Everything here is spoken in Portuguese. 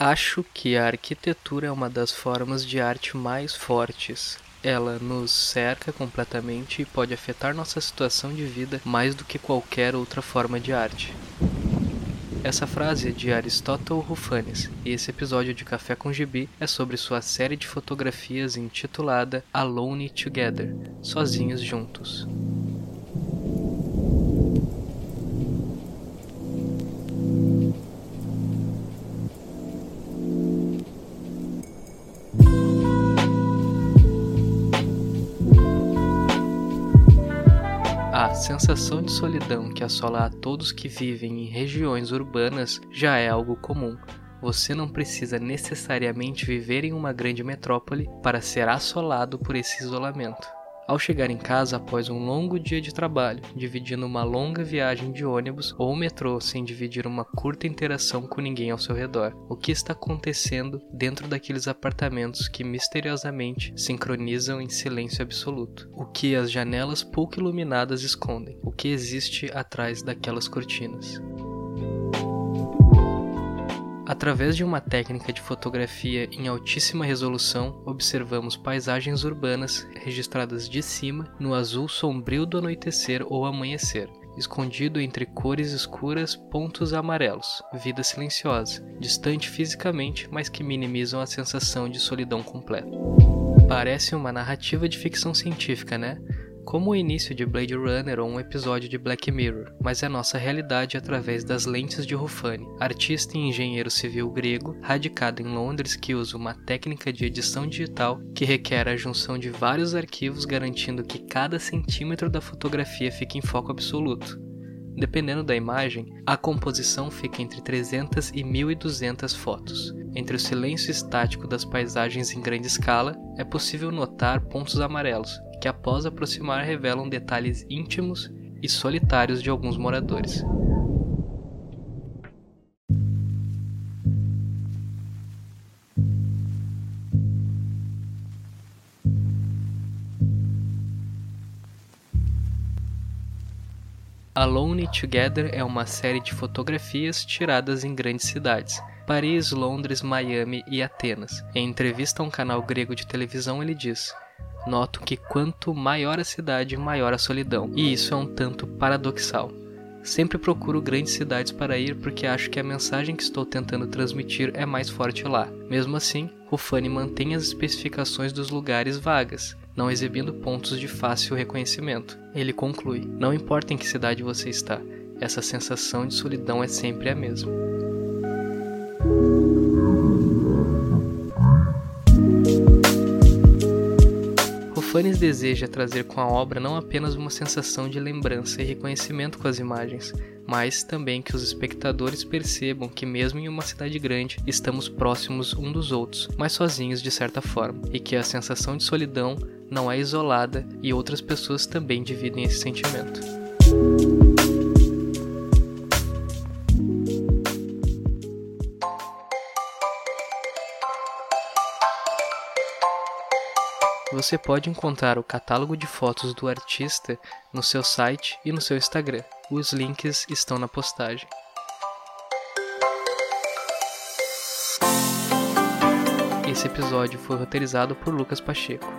Acho que a arquitetura é uma das formas de arte mais fortes. Ela nos cerca completamente e pode afetar nossa situação de vida mais do que qualquer outra forma de arte. Essa frase é de Aristóteles Rufanes, e esse episódio de Café com Gibi é sobre sua série de fotografias intitulada Alone Together Sozinhos Juntos. A sensação de solidão que assola a todos que vivem em regiões urbanas já é algo comum. Você não precisa necessariamente viver em uma grande metrópole para ser assolado por esse isolamento. Ao chegar em casa após um longo dia de trabalho, dividindo uma longa viagem de ônibus ou metrô sem dividir uma curta interação com ninguém ao seu redor, o que está acontecendo dentro daqueles apartamentos que misteriosamente sincronizam em silêncio absoluto? O que as janelas pouco iluminadas escondem? O que existe atrás daquelas cortinas? Através de uma técnica de fotografia em altíssima resolução, observamos paisagens urbanas registradas de cima no azul sombrio do anoitecer ou amanhecer, escondido entre cores escuras, pontos amarelos, vida silenciosa, distante fisicamente, mas que minimizam a sensação de solidão completa. Parece uma narrativa de ficção científica, né? Como o início de Blade Runner ou um episódio de Black Mirror, mas é nossa realidade através das lentes de Ruffani, artista e engenheiro civil grego, radicado em Londres que usa uma técnica de edição digital que requer a junção de vários arquivos garantindo que cada centímetro da fotografia fique em foco absoluto. Dependendo da imagem, a composição fica entre 300 e 1200 fotos. Entre o silêncio estático das paisagens em grande escala, é possível notar pontos amarelos, que após aproximar revelam detalhes íntimos e solitários de alguns moradores. Alone Together é uma série de fotografias tiradas em grandes cidades, Paris, Londres, Miami e Atenas. Em entrevista a um canal grego de televisão, ele diz: Noto que quanto maior a cidade, maior a solidão, e isso é um tanto paradoxal. Sempre procuro grandes cidades para ir porque acho que a mensagem que estou tentando transmitir é mais forte lá. Mesmo assim, Rufani mantém as especificações dos lugares vagas, não exibindo pontos de fácil reconhecimento. Ele conclui: Não importa em que cidade você está, essa sensação de solidão é sempre a mesma. Rufanes deseja trazer com a obra não apenas uma sensação de lembrança e reconhecimento com as imagens, mas também que os espectadores percebam que, mesmo em uma cidade grande, estamos próximos um dos outros, mas sozinhos de certa forma, e que a sensação de solidão não é isolada e outras pessoas também dividem esse sentimento. Você pode encontrar o catálogo de fotos do artista no seu site e no seu Instagram. Os links estão na postagem. Esse episódio foi roteirizado por Lucas Pacheco.